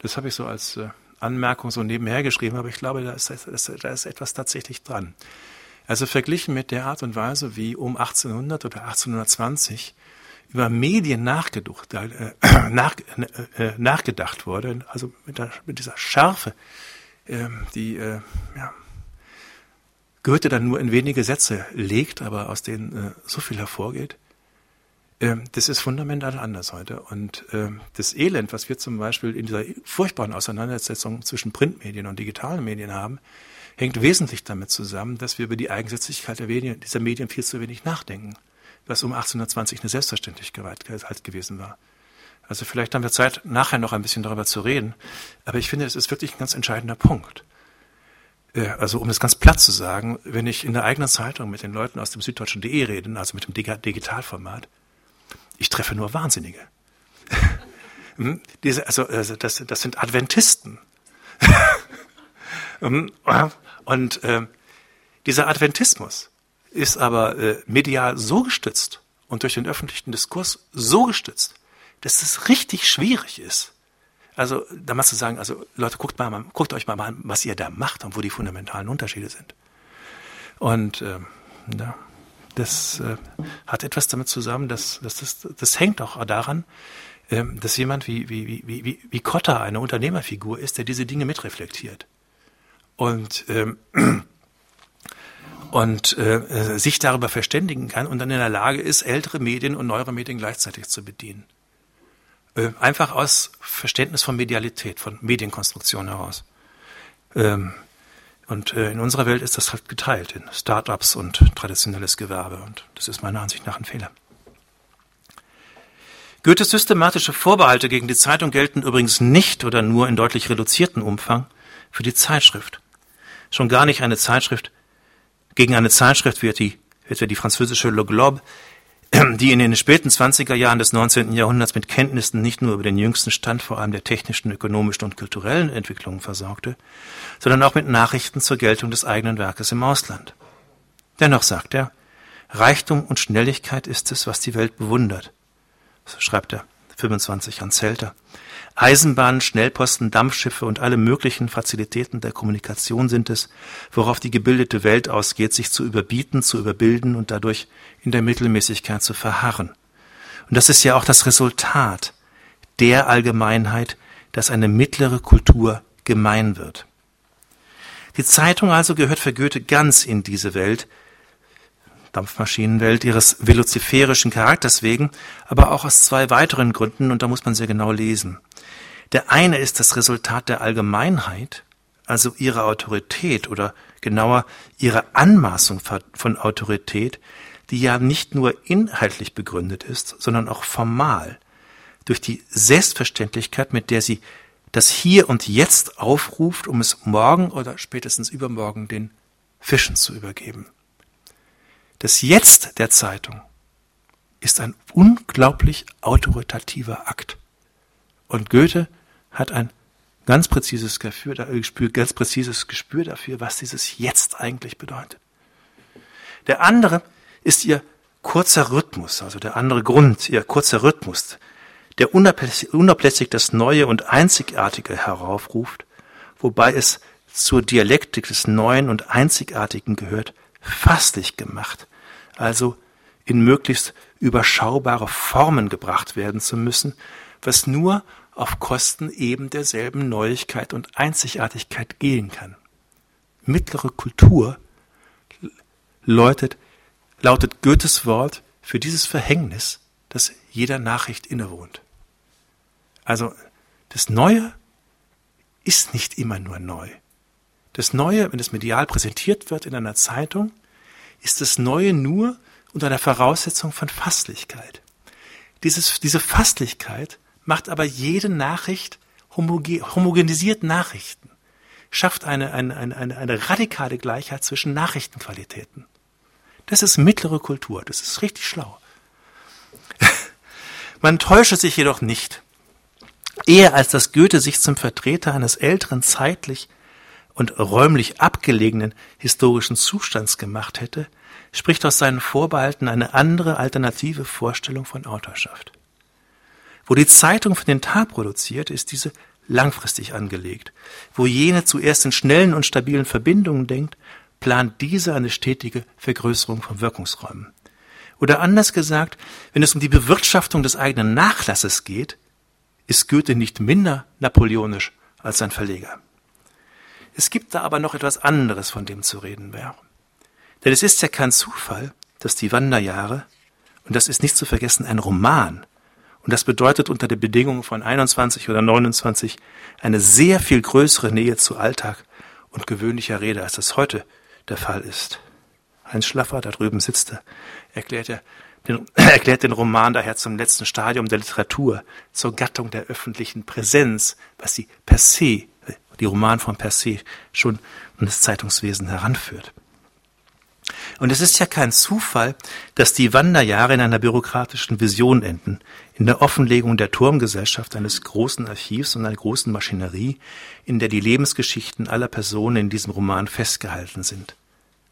Das habe ich so als äh, Anmerkung so nebenher geschrieben, aber ich glaube, da ist, da ist etwas tatsächlich dran. Also verglichen mit der Art und Weise, wie um 1800 oder 1820 über Medien nachgedacht, äh, nach, äh, nachgedacht wurde, also mit, der, mit dieser Schärfe, äh, die äh, ja, Goethe dann nur in wenige Sätze legt, aber aus denen äh, so viel hervorgeht. Ähm, das ist fundamental anders heute. Und ähm, das Elend, was wir zum Beispiel in dieser furchtbaren Auseinandersetzung zwischen Printmedien und digitalen Medien haben, hängt wesentlich damit zusammen, dass wir über die Eigensätzlichkeit dieser Medien viel zu wenig nachdenken was um 1820 eine Selbstverständlichkeit halt gewesen war. Also vielleicht haben wir Zeit, nachher noch ein bisschen darüber zu reden, aber ich finde, es ist wirklich ein ganz entscheidender Punkt. Äh, also um es ganz platt zu sagen, wenn ich in der eigenen Zeitung mit den Leuten aus dem süddeutschen.de rede, also mit dem Digitalformat, ich treffe nur Wahnsinnige. Hm? Diese, also, also das, das sind Adventisten. Hm? Und äh, dieser Adventismus, ist aber äh, medial so gestützt und durch den öffentlichen Diskurs so gestützt, dass es richtig schwierig ist. Also da mal zu sagen, also Leute, guckt mal, guckt euch mal an, was ihr da macht und wo die fundamentalen Unterschiede sind. Und äh, ja, das äh, hat etwas damit zusammen, dass, dass das, das hängt auch daran, äh, dass jemand wie, wie, wie, wie, wie Kotter eine Unternehmerfigur ist, der diese Dinge mitreflektiert. Und ähm, und äh, sich darüber verständigen kann und dann in der Lage ist, ältere Medien und neuere Medien gleichzeitig zu bedienen. Äh, einfach aus Verständnis von Medialität, von Medienkonstruktion heraus. Ähm, und äh, in unserer Welt ist das halt geteilt in Start-ups und traditionelles Gewerbe. Und das ist meiner Ansicht nach ein Fehler. Goethes systematische Vorbehalte gegen die Zeitung gelten übrigens nicht oder nur in deutlich reduziertem Umfang für die Zeitschrift. Schon gar nicht eine Zeitschrift, gegen eine Zeitschrift wie die, etwa die französische Le Globe, die in den späten 20er Jahren des 19. Jahrhunderts mit Kenntnissen nicht nur über den jüngsten Stand vor allem der technischen, ökonomischen und kulturellen Entwicklungen versorgte, sondern auch mit Nachrichten zur Geltung des eigenen Werkes im Ausland. Dennoch sagt er, Reichtum und Schnelligkeit ist es, was die Welt bewundert. So schreibt er 25 an Zelter. Eisenbahnen, Schnellposten, Dampfschiffe und alle möglichen Fazilitäten der Kommunikation sind es, worauf die gebildete Welt ausgeht, sich zu überbieten, zu überbilden und dadurch in der Mittelmäßigkeit zu verharren. Und das ist ja auch das Resultat der Allgemeinheit, dass eine mittlere Kultur gemein wird. Die Zeitung also gehört für Goethe ganz in diese Welt, Dampfmaschinenwelt ihres veloziferischen Charakters wegen, aber auch aus zwei weiteren Gründen, und da muss man sehr genau lesen. Der eine ist das Resultat der Allgemeinheit, also ihrer Autorität oder genauer ihrer Anmaßung von Autorität, die ja nicht nur inhaltlich begründet ist, sondern auch formal, durch die Selbstverständlichkeit, mit der sie das Hier und Jetzt aufruft, um es morgen oder spätestens übermorgen den Fischen zu übergeben. Das Jetzt der Zeitung ist ein unglaublich autoritativer Akt. Und Goethe hat ein ganz präzises Gespür, ganz präzises Gespür dafür, was dieses Jetzt eigentlich bedeutet. Der andere ist ihr kurzer Rhythmus, also der andere Grund, ihr kurzer Rhythmus, der unablässig das Neue und Einzigartige heraufruft, wobei es zur Dialektik des Neuen und Einzigartigen gehört, fasslich gemacht, also in möglichst überschaubare Formen gebracht werden zu müssen, was nur auf Kosten eben derselben Neuigkeit und Einzigartigkeit gehen kann. Mittlere Kultur lautet, lautet Goethes Wort für dieses Verhängnis, das jeder Nachricht innewohnt. Also das Neue ist nicht immer nur neu. Das Neue, wenn es medial präsentiert wird in einer Zeitung, ist das Neue nur unter der Voraussetzung von Fasslichkeit. Dieses, diese Fasslichkeit macht aber jede Nachricht homogen, homogenisiert Nachrichten, schafft eine, eine, eine, eine radikale Gleichheit zwischen Nachrichtenqualitäten. Das ist mittlere Kultur, das ist richtig schlau. Man täusche sich jedoch nicht. Eher als dass Goethe sich zum Vertreter eines älteren zeitlich und räumlich abgelegenen historischen Zustands gemacht hätte, spricht aus seinen Vorbehalten eine andere alternative Vorstellung von Autorschaft. Wo die Zeitung für den Tag produziert, ist diese langfristig angelegt. Wo jene zuerst in schnellen und stabilen Verbindungen denkt, plant diese eine stetige Vergrößerung von Wirkungsräumen. Oder anders gesagt, wenn es um die Bewirtschaftung des eigenen Nachlasses geht, ist Goethe nicht minder napoleonisch als sein Verleger. Es gibt da aber noch etwas anderes, von dem zu reden wäre. Denn es ist ja kein Zufall, dass die Wanderjahre, und das ist nicht zu vergessen ein Roman, und das bedeutet unter der Bedingung von 21 oder 29 eine sehr viel größere Nähe zu Alltag und gewöhnlicher Rede, als das heute der Fall ist. Heinz Schlaffer, da drüben sitzt er, erklärt, den, erklärt den Roman daher zum letzten Stadium der Literatur, zur Gattung der öffentlichen Präsenz, was sie per se, die Romanform per se, schon an das Zeitungswesen heranführt. Und es ist ja kein Zufall, dass die Wanderjahre in einer bürokratischen Vision enden, in der Offenlegung der Turmgesellschaft eines großen Archivs und einer großen Maschinerie, in der die Lebensgeschichten aller Personen in diesem Roman festgehalten sind.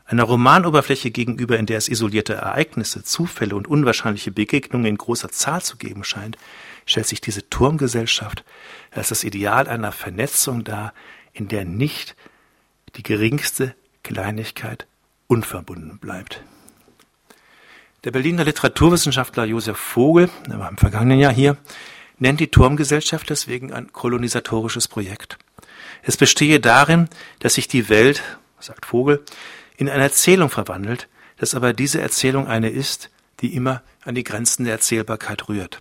Einer Romanoberfläche gegenüber, in der es isolierte Ereignisse, Zufälle und unwahrscheinliche Begegnungen in großer Zahl zu geben scheint, stellt sich diese Turmgesellschaft als das Ideal einer Vernetzung dar, in der nicht die geringste Kleinigkeit unverbunden bleibt. Der Berliner Literaturwissenschaftler Josef Vogel, der war im vergangenen Jahr hier, nennt die Turmgesellschaft deswegen ein kolonisatorisches Projekt. Es bestehe darin, dass sich die Welt, sagt Vogel, in eine Erzählung verwandelt, dass aber diese Erzählung eine ist, die immer an die Grenzen der Erzählbarkeit rührt.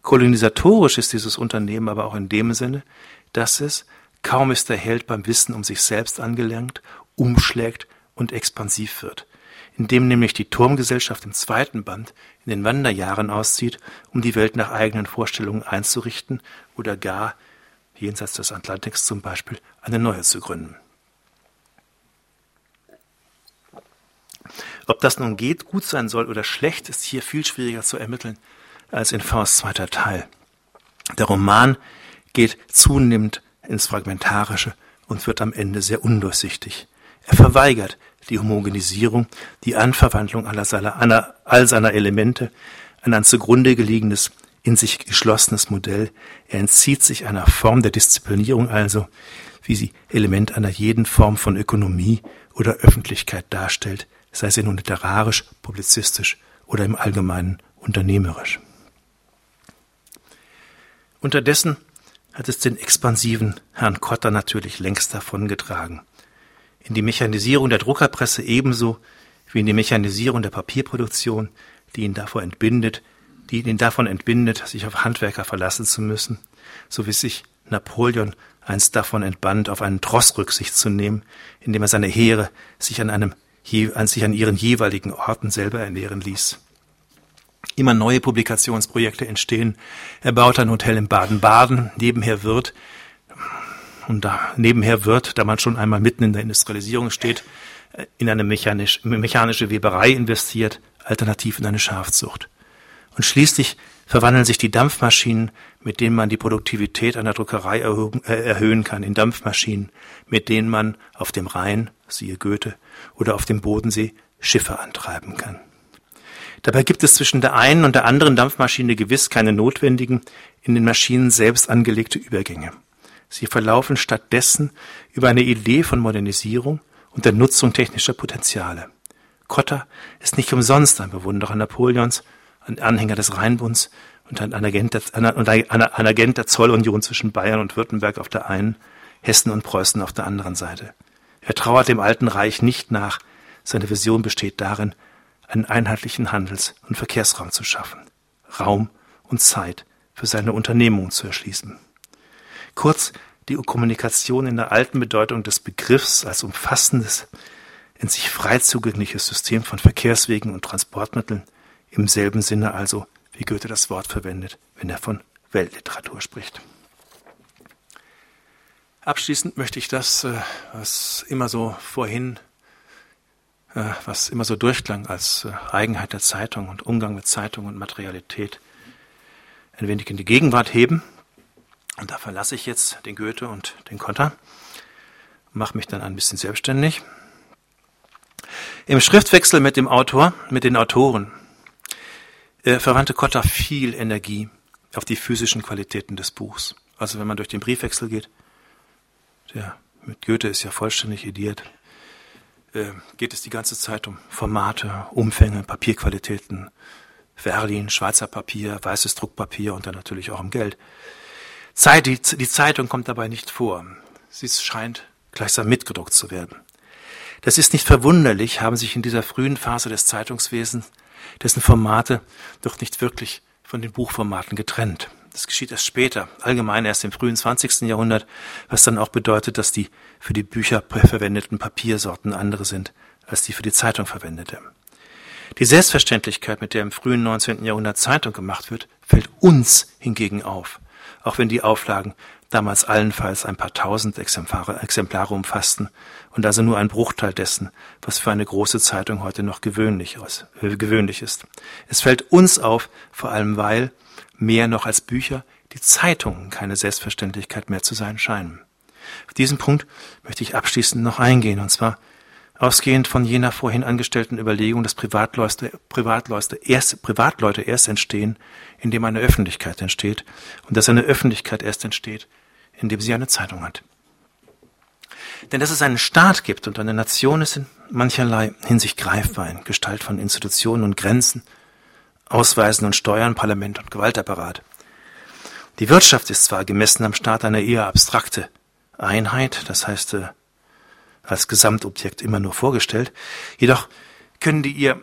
Kolonisatorisch ist dieses Unternehmen aber auch in dem Sinne, dass es, kaum ist der Held beim Wissen um sich selbst angelangt, umschlägt und expansiv wird, indem nämlich die Turmgesellschaft im zweiten Band in den Wanderjahren auszieht, um die Welt nach eigenen Vorstellungen einzurichten oder gar, jenseits des Atlantiks zum Beispiel, eine neue zu gründen. Ob das nun geht, gut sein soll oder schlecht, ist hier viel schwieriger zu ermitteln als in Faust zweiter Teil. Der Roman geht zunehmend ins Fragmentarische und wird am Ende sehr undurchsichtig. Er verweigert die Homogenisierung, die Anverwandlung aller all seiner Elemente, an ein zugrunde geliegenes, in sich geschlossenes Modell. Er entzieht sich einer Form der Disziplinierung also, wie sie Element einer jeden Form von Ökonomie oder Öffentlichkeit darstellt, sei sie nun literarisch, publizistisch oder im Allgemeinen unternehmerisch. Unterdessen hat es den expansiven Herrn Kotter natürlich längst davongetragen in die Mechanisierung der Druckerpresse ebenso wie in die Mechanisierung der Papierproduktion, die ihn davor entbindet, die ihn davon entbindet, sich auf Handwerker verlassen zu müssen, so wie sich Napoleon einst davon entband, auf einen Tross Rücksicht zu nehmen, indem er seine Heere sich an einem an sich an ihren jeweiligen Orten selber ernähren ließ. Immer neue Publikationsprojekte entstehen. Er baut ein Hotel in Baden-Baden, nebenher wird, und da nebenher wird, da man schon einmal mitten in der Industrialisierung steht, äh, in eine mechanisch, mechanische Weberei investiert, alternativ in eine Schafzucht. Und schließlich verwandeln sich die Dampfmaschinen, mit denen man die Produktivität einer Druckerei erhöhen, äh, erhöhen kann, in Dampfmaschinen, mit denen man auf dem Rhein, siehe Goethe, oder auf dem Bodensee Schiffe antreiben kann. Dabei gibt es zwischen der einen und der anderen Dampfmaschine gewiss keine notwendigen, in den Maschinen selbst angelegte Übergänge. Sie verlaufen stattdessen über eine Idee von Modernisierung und der Nutzung technischer Potenziale. Kotter ist nicht umsonst ein Bewunderer Napoleons, ein Anhänger des Rheinbunds und ein Agent der, ein Agent der Zollunion zwischen Bayern und Württemberg auf der einen, Hessen und Preußen auf der anderen Seite. Er trauert dem Alten Reich nicht nach. Seine Vision besteht darin, einen einheitlichen Handels- und Verkehrsraum zu schaffen, Raum und Zeit für seine Unternehmungen zu erschließen. Kurz die Kommunikation in der alten Bedeutung des Begriffs als umfassendes, in sich frei zugängliches System von Verkehrswegen und Transportmitteln, im selben Sinne also, wie Goethe das Wort verwendet, wenn er von Weltliteratur spricht. Abschließend möchte ich das, äh, was immer so vorhin, äh, was immer so durchklang als äh, Eigenheit der Zeitung und Umgang mit Zeitung und Materialität, ein wenig in die Gegenwart heben Und da verlasse ich jetzt den Goethe und den Konter, mache mich dann ein bisschen selbstständig. Im Schriftwechsel mit dem Autor, mit den Autoren, äh, verwandte Kotter viel Energie auf die physischen Qualitäten des Buchs. Also wenn man durch den Briefwechsel geht, der mit Goethe ist ja vollständig ediert, äh, geht es die ganze Zeit um Formate, Umfänge, Papierqualitäten, Verlin, Schweizer Papier, weißes Druckpapier und dann natürlich auch um Geld. Zeit, die, die Zeitung kommt dabei nicht vor. Sie scheint gleichsam mitgedruckt zu werden. Das ist nicht verwunderlich, haben sich in dieser frühen Phase des Zeitungswesens dessen Formate doch nicht wirklich von den Buchformaten getrennt. Das geschieht erst später, allgemein erst im frühen 20. Jahrhundert, was dann auch bedeutet, dass die für die Bücher verwendeten Papiersorten andere sind als die für die Zeitung verwendete. Die Selbstverständlichkeit, mit der im frühen 19. Jahrhundert Zeitung gemacht wird, fällt uns hingegen auf, auch wenn die Auflagen damals allenfalls ein paar tausend Exemplare, Exemplare umfassten und also nur ein Bruchteil dessen, was für eine große Zeitung heute noch gewöhnlich, aus, äh, gewöhnlich ist. Es fällt uns auf, vor allem weil, mehr noch als Bücher, die Zeitungen keine Selbstverständlichkeit mehr zu sein scheinen. Auf diesen Punkt möchte ich abschließend noch eingehen, und zwar ausgehend von jener vorhin angestellten Überlegung, dass Privatleute, Privatleute, erst, Privatleute erst entstehen, indem eine Öffentlichkeit entsteht und dass eine Öffentlichkeit erst entsteht, indem sie eine Zeitung hat. Denn dass es einen Staat gibt und eine Nation ist in mancherlei Hinsicht greifbar in Gestalt von Institutionen und Grenzen, Ausweisen und Steuern, Parlament und Gewaltapparat. Die Wirtschaft ist zwar gemessen am Staat eine eher abstrakte Einheit, das heißt äh, als Gesamtobjekt immer nur vorgestellt, jedoch können die ihr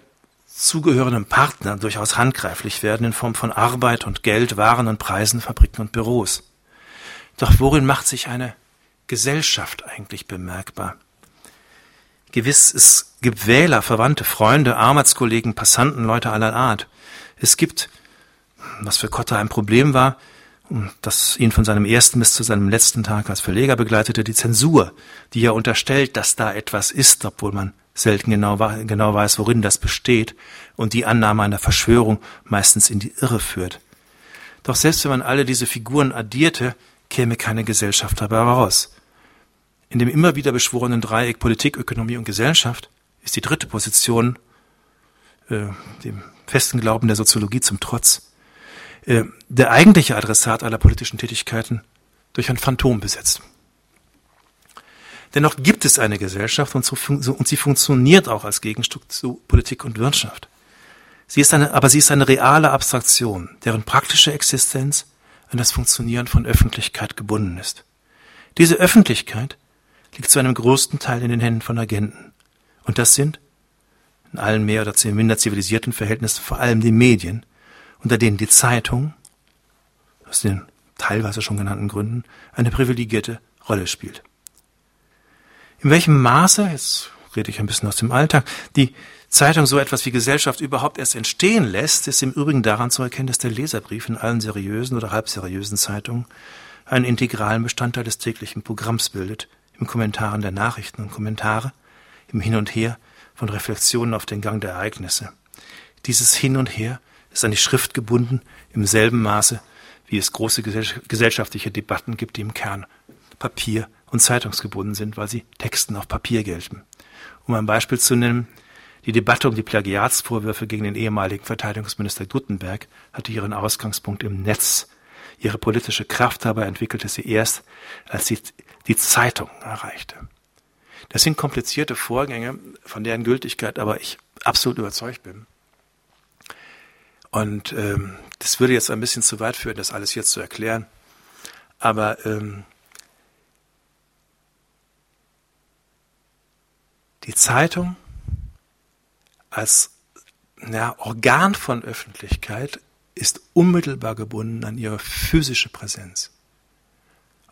zugehörenden Partner durchaus handgreiflich werden in Form von Arbeit und Geld, Waren und Preisen, Fabriken und Büros. Doch worin macht sich eine Gesellschaft eigentlich bemerkbar? Gewiss, es gibt Wähler, Verwandte, Freunde, Arbeitskollegen, Passanten, Leute aller Art. Es gibt, was für Kotter ein Problem war, das ihn von seinem ersten bis zu seinem letzten Tag als Verleger begleitete, die Zensur, die ja unterstellt, dass da etwas ist, obwohl man selten genau, genau weiß, worin das besteht, und die Annahme einer Verschwörung meistens in die Irre führt. Doch selbst wenn man alle diese Figuren addierte, käme keine Gesellschaft dabei heraus. In dem immer wieder beschworenen Dreieck Politik, Ökonomie und Gesellschaft ist die dritte Position, äh, dem festen Glauben der Soziologie zum Trotz, äh, der eigentliche Adressat aller politischen Tätigkeiten durch ein Phantom besetzt. Dennoch gibt es eine Gesellschaft und, so und sie funktioniert auch als Gegenstück zu Politik und Wirtschaft. Sie ist eine, aber sie ist eine reale Abstraktion, deren praktische Existenz an das Funktionieren von Öffentlichkeit gebunden ist. Diese Öffentlichkeit liegt zu einem größten Teil in den Händen von Agenten. Und das sind, in allen mehr oder minder zivilisierten Verhältnissen, vor allem die Medien, unter denen die Zeitung, aus den teilweise schon genannten Gründen, eine privilegierte Rolle spielt. In welchem Maße, jetzt rede ich ein bisschen aus dem Alltag, die Zeitung so etwas wie Gesellschaft überhaupt erst entstehen lässt, ist im Übrigen daran zu erkennen, dass der Leserbrief in allen seriösen oder halbseriösen Zeitungen einen integralen Bestandteil des täglichen Programms bildet, im Kommentaren der Nachrichten und Kommentare, im Hin und Her von Reflexionen auf den Gang der Ereignisse. Dieses Hin und Her ist an die Schrift gebunden im selben Maße, wie es große gesellschaftliche Debatten gibt, die im Kern Papier und zeitungsgebunden sind, weil sie Texten auf Papier gelten. Um ein Beispiel zu nennen, die Debatte um die Plagiatsvorwürfe gegen den ehemaligen Verteidigungsminister Gutenberg hatte ihren Ausgangspunkt im Netz. Ihre politische Kraft dabei entwickelte sie erst, als sie die Zeitung erreichte. Das sind komplizierte Vorgänge, von deren Gültigkeit aber ich absolut überzeugt bin. Und ähm, das würde jetzt ein bisschen zu weit führen, das alles jetzt zu erklären. Aber ähm, die Zeitung als ja, Organ von Öffentlichkeit ist unmittelbar gebunden an ihre physische Präsenz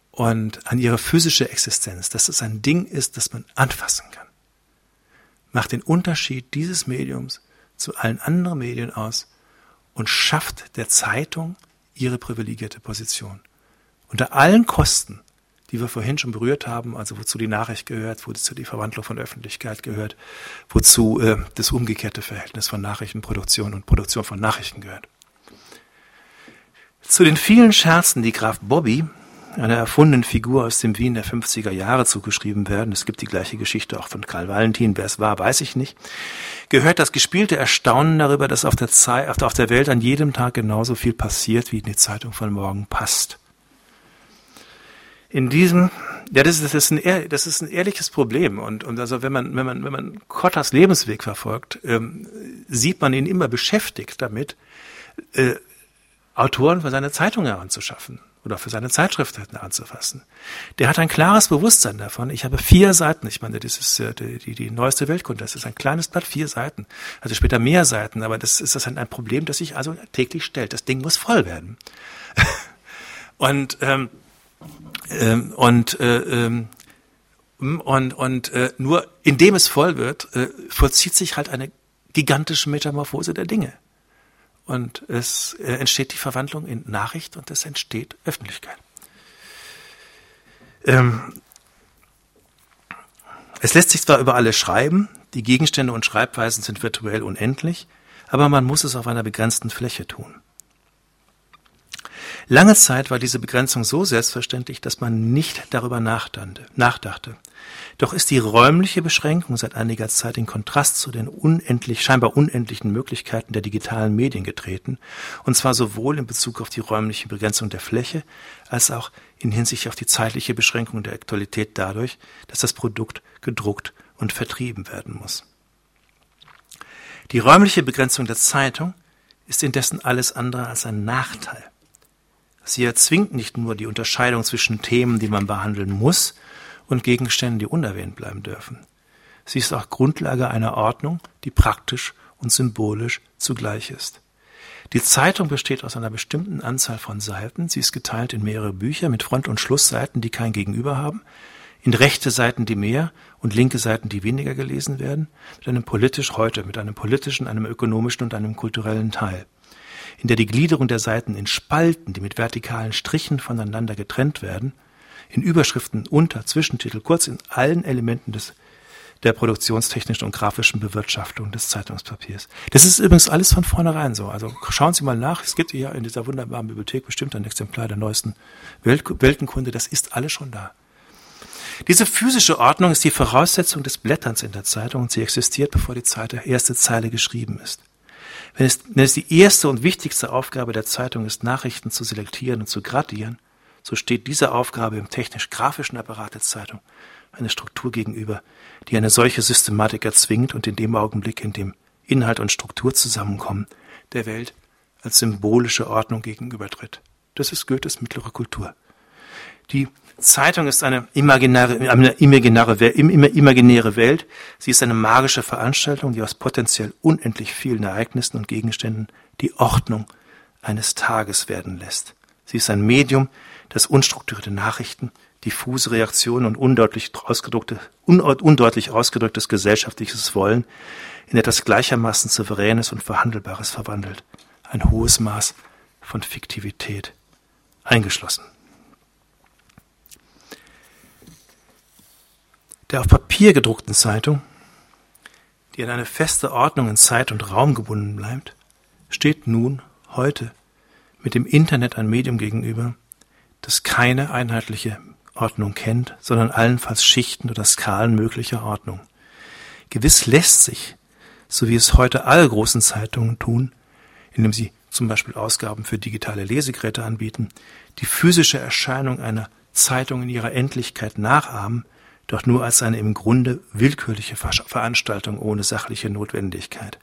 und an ihre physische Existenz, dass es ein Ding ist, das man anfassen kann. Macht den Unterschied dieses Mediums zu allen anderen Medien aus und schafft der Zeitung ihre privilegierte Position. Unter allen Kosten die wir vorhin schon berührt haben, also wozu die Nachricht gehört, wozu die Verwandlung von Öffentlichkeit gehört, wozu äh, das umgekehrte Verhältnis von Nachrichtenproduktion und Produktion von Nachrichten gehört. Zu den vielen Scherzen, die Graf Bobby, einer erfundenen Figur aus dem Wien der 50er Jahre zugeschrieben werden, es gibt die gleiche Geschichte auch von Karl Valentin, wer es war, weiß ich nicht, gehört das gespielte Erstaunen darüber, dass auf der, Zeit, auf der Welt an jedem Tag genauso viel passiert, wie in die Zeitung von morgen passt. In diesem, ja, das ist, das ist, ein, das ist ein ehrliches Problem. Und, und also wenn man, wenn man, wenn man Kottas Lebensweg verfolgt, ähm, sieht man ihn immer beschäftigt damit, äh, Autoren für seine Zeitung heranzuschaffen oder für seine Zeitschrift anzufassen. Der hat ein klares Bewusstsein davon. Ich habe vier Seiten. Ich meine, das ist äh, die, die, die neueste Weltkunde. Das ist ein kleines Blatt, vier Seiten. Also später mehr Seiten. Aber das ist das ein Problem, das sich also täglich stellt. Das Ding muss voll werden. und ähm, ähm, und äh, ähm, und und äh, nur indem es voll wird, äh, vollzieht sich halt eine gigantische Metamorphose der Dinge. Und es äh, entsteht die Verwandlung in Nachricht und es entsteht Öffentlichkeit. Ähm, es lässt sich zwar über alles schreiben, die Gegenstände und Schreibweisen sind virtuell unendlich, aber man muss es auf einer begrenzten Fläche tun. Lange Zeit war diese Begrenzung so selbstverständlich, dass man nicht darüber nachdachte. Doch ist die räumliche Beschränkung seit einiger Zeit in Kontrast zu den unendlich, scheinbar unendlichen Möglichkeiten der digitalen Medien getreten, und zwar sowohl in Bezug auf die räumliche Begrenzung der Fläche, als auch in Hinsicht auf die zeitliche Beschränkung der Aktualität dadurch, dass das Produkt gedruckt und vertrieben werden muss. Die räumliche Begrenzung der Zeitung ist indessen alles andere als ein Nachteil. Sie erzwingt nicht nur die Unterscheidung zwischen Themen, die man behandeln muss, und Gegenständen, die unerwähnt bleiben dürfen. Sie ist auch Grundlage einer Ordnung, die praktisch und symbolisch zugleich ist. Die Zeitung besteht aus einer bestimmten Anzahl von Seiten. Sie ist geteilt in mehrere Bücher mit Front- und Schlussseiten, die kein Gegenüber haben, in rechte Seiten, die mehr und linke Seiten, die weniger gelesen werden, mit einem politisch heute, mit einem politischen, einem ökonomischen und einem kulturellen Teil in der die Gliederung der Seiten in Spalten, die mit vertikalen Strichen voneinander getrennt werden, in Überschriften, Unter-, Zwischentitel, kurz in allen Elementen des, der produktionstechnischen und grafischen Bewirtschaftung des Zeitungspapiers. Das ist übrigens alles von vornherein so. Also schauen Sie mal nach. Es gibt hier in dieser wunderbaren Bibliothek bestimmt ein Exemplar der neuesten Welt Weltenkunde. Das ist alles schon da. Diese physische Ordnung ist die Voraussetzung des Blätterns in der Zeitung und sie existiert, bevor die erste Zeile geschrieben ist. Wenn es, wenn es die erste und wichtigste Aufgabe der Zeitung ist, Nachrichten zu selektieren und zu gradieren, so steht diese Aufgabe im technisch-grafischen Apparat der Zeitung eine Struktur gegenüber, die eine solche Systematik erzwingt und in dem Augenblick, in dem Inhalt und Struktur zusammenkommen, der Welt als symbolische Ordnung gegenübertritt. Das ist Goethes mittlere Kultur. Die Zeitung ist eine imaginäre, eine imaginäre, imaginäre Welt. Sie ist eine magische Veranstaltung, die aus potenziell unendlich vielen Ereignissen und Gegenständen die Ordnung eines Tages werden lässt. Sie ist ein Medium, das unstrukturierte Nachrichten, diffuse Reaktionen und undeutlich ausgedrückte, undeutlich ausgedrücktes gesellschaftliches Wollen in etwas gleichermaßen Souveränes und Verhandelbares verwandelt. Ein hohes Maß von Fiktivität eingeschlossen. der auf Papier gedruckten Zeitung, die an eine feste Ordnung in Zeit und Raum gebunden bleibt, steht nun heute mit dem Internet ein Medium gegenüber, das keine einheitliche Ordnung kennt, sondern allenfalls Schichten oder Skalen möglicher Ordnung. Gewiss lässt sich, so wie es heute alle großen Zeitungen tun, indem sie zum Beispiel Ausgaben für digitale Lesegeräte anbieten, die physische Erscheinung einer Zeitung in ihrer Endlichkeit nachahmen, doch nur als eine im Grunde willkürliche Veranstaltung ohne sachliche Notwendigkeit.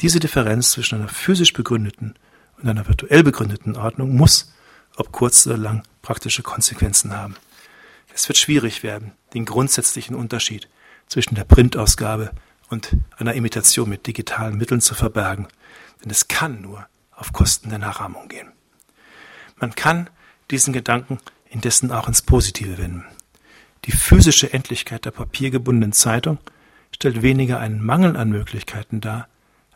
Diese Differenz zwischen einer physisch begründeten und einer virtuell begründeten Ordnung muss, ob kurz oder lang, praktische Konsequenzen haben. Es wird schwierig werden, den grundsätzlichen Unterschied zwischen der Printausgabe und einer Imitation mit digitalen Mitteln zu verbergen, denn es kann nur auf Kosten der Nachahmung gehen. Man kann diesen Gedanken indessen auch ins Positive wenden. Die physische Endlichkeit der papiergebundenen Zeitung stellt weniger einen Mangel an Möglichkeiten dar,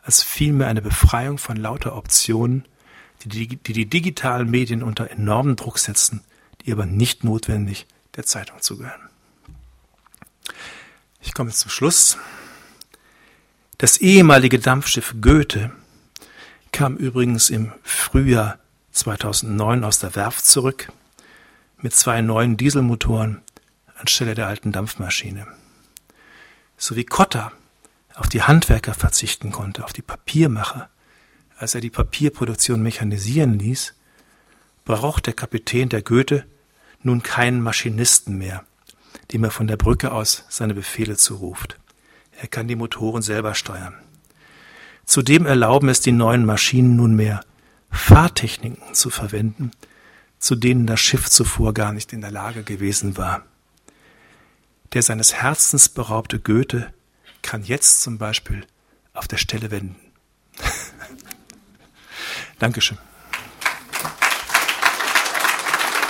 als vielmehr eine Befreiung von lauter Optionen, die die, digitalen Medien unter enormen Druck setzen, die aber nicht notwendig der Zeitung zugehören. Ich komme zum Schluss. Das ehemalige Dampfschiff Goethe kam übrigens im Frühjahr 2009 aus der Werft zurück mit zwei neuen Dieselmotoren anstelle der alten Dampfmaschine. So wie Kotter auf die Handwerker verzichten konnte, auf die Papiermacher, als er die Papierproduktion mechanisieren ließ, braucht der Kapitän der Goethe nun keinen Maschinisten mehr, dem er von der Brücke aus seine Befehle zuruft. Er kann die Motoren selber steuern. Zudem erlauben es die neuen Maschinen nunmehr, Fahrtechniken zu verwenden, zu denen das Schiff zuvor gar nicht in der Lage gewesen war. Der seines Herzens beraubte Goethe kann jetzt zum Beispiel auf der Stelle wenden. Dankeschön.